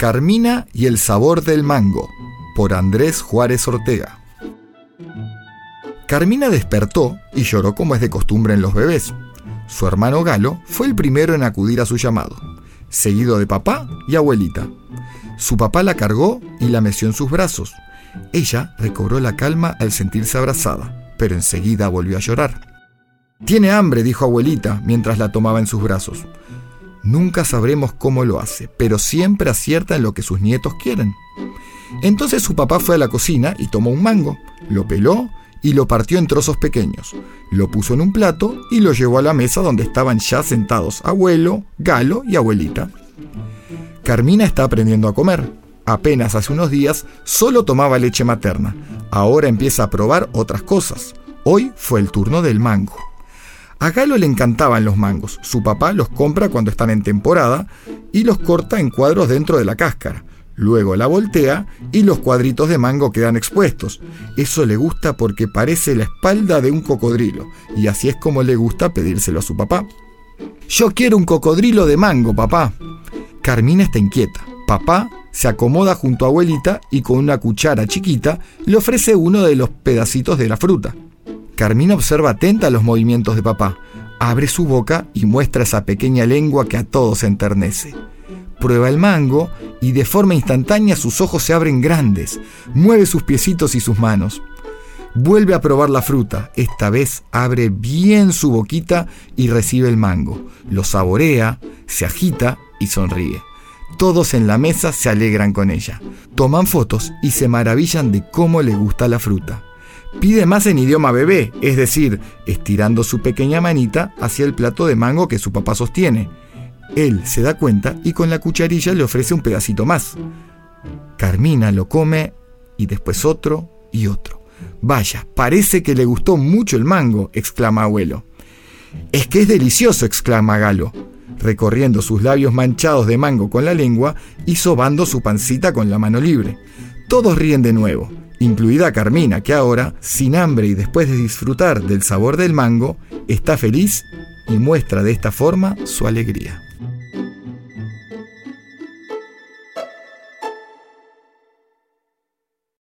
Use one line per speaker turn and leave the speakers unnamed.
Carmina y el sabor del mango, por Andrés Juárez Ortega. Carmina despertó y lloró como es de costumbre en los bebés. Su hermano Galo fue el primero en acudir a su llamado, seguido de papá y abuelita. Su papá la cargó y la meció en sus brazos. Ella recobró la calma al sentirse abrazada, pero enseguida volvió a llorar. Tiene hambre, dijo abuelita mientras la tomaba en sus brazos. Nunca sabremos cómo lo hace, pero siempre acierta en lo que sus nietos quieren. Entonces su papá fue a la cocina y tomó un mango, lo peló y lo partió en trozos pequeños. Lo puso en un plato y lo llevó a la mesa donde estaban ya sentados abuelo, Galo y abuelita. Carmina está aprendiendo a comer. Apenas hace unos días solo tomaba leche materna. Ahora empieza a probar otras cosas. Hoy fue el turno del mango. A Galo le encantaban los mangos. Su papá los compra cuando están en temporada y los corta en cuadros dentro de la cáscara. Luego la voltea y los cuadritos de mango quedan expuestos. Eso le gusta porque parece la espalda de un cocodrilo, y así es como le gusta pedírselo a su papá. Yo quiero un cocodrilo de mango, papá. Carmina está inquieta. Papá se acomoda junto a abuelita y con una cuchara chiquita le ofrece uno de los pedacitos de la fruta. Carmina observa atenta los movimientos de papá. Abre su boca y muestra esa pequeña lengua que a todos enternece prueba el mango y de forma instantánea sus ojos se abren grandes, mueve sus piecitos y sus manos. Vuelve a probar la fruta, esta vez abre bien su boquita y recibe el mango. Lo saborea, se agita y sonríe. Todos en la mesa se alegran con ella. Toman fotos y se maravillan de cómo le gusta la fruta. Pide más en idioma bebé, es decir, estirando su pequeña manita hacia el plato de mango que su papá sostiene. Él se da cuenta y con la cucharilla le ofrece un pedacito más. Carmina lo come y después otro y otro. Vaya, parece que le gustó mucho el mango, exclama abuelo. Es que es delicioso, exclama Galo, recorriendo sus labios manchados de mango con la lengua y sobando su pancita con la mano libre. Todos ríen de nuevo, incluida Carmina, que ahora, sin hambre y después de disfrutar del sabor del mango, está feliz y muestra de esta forma su alegría.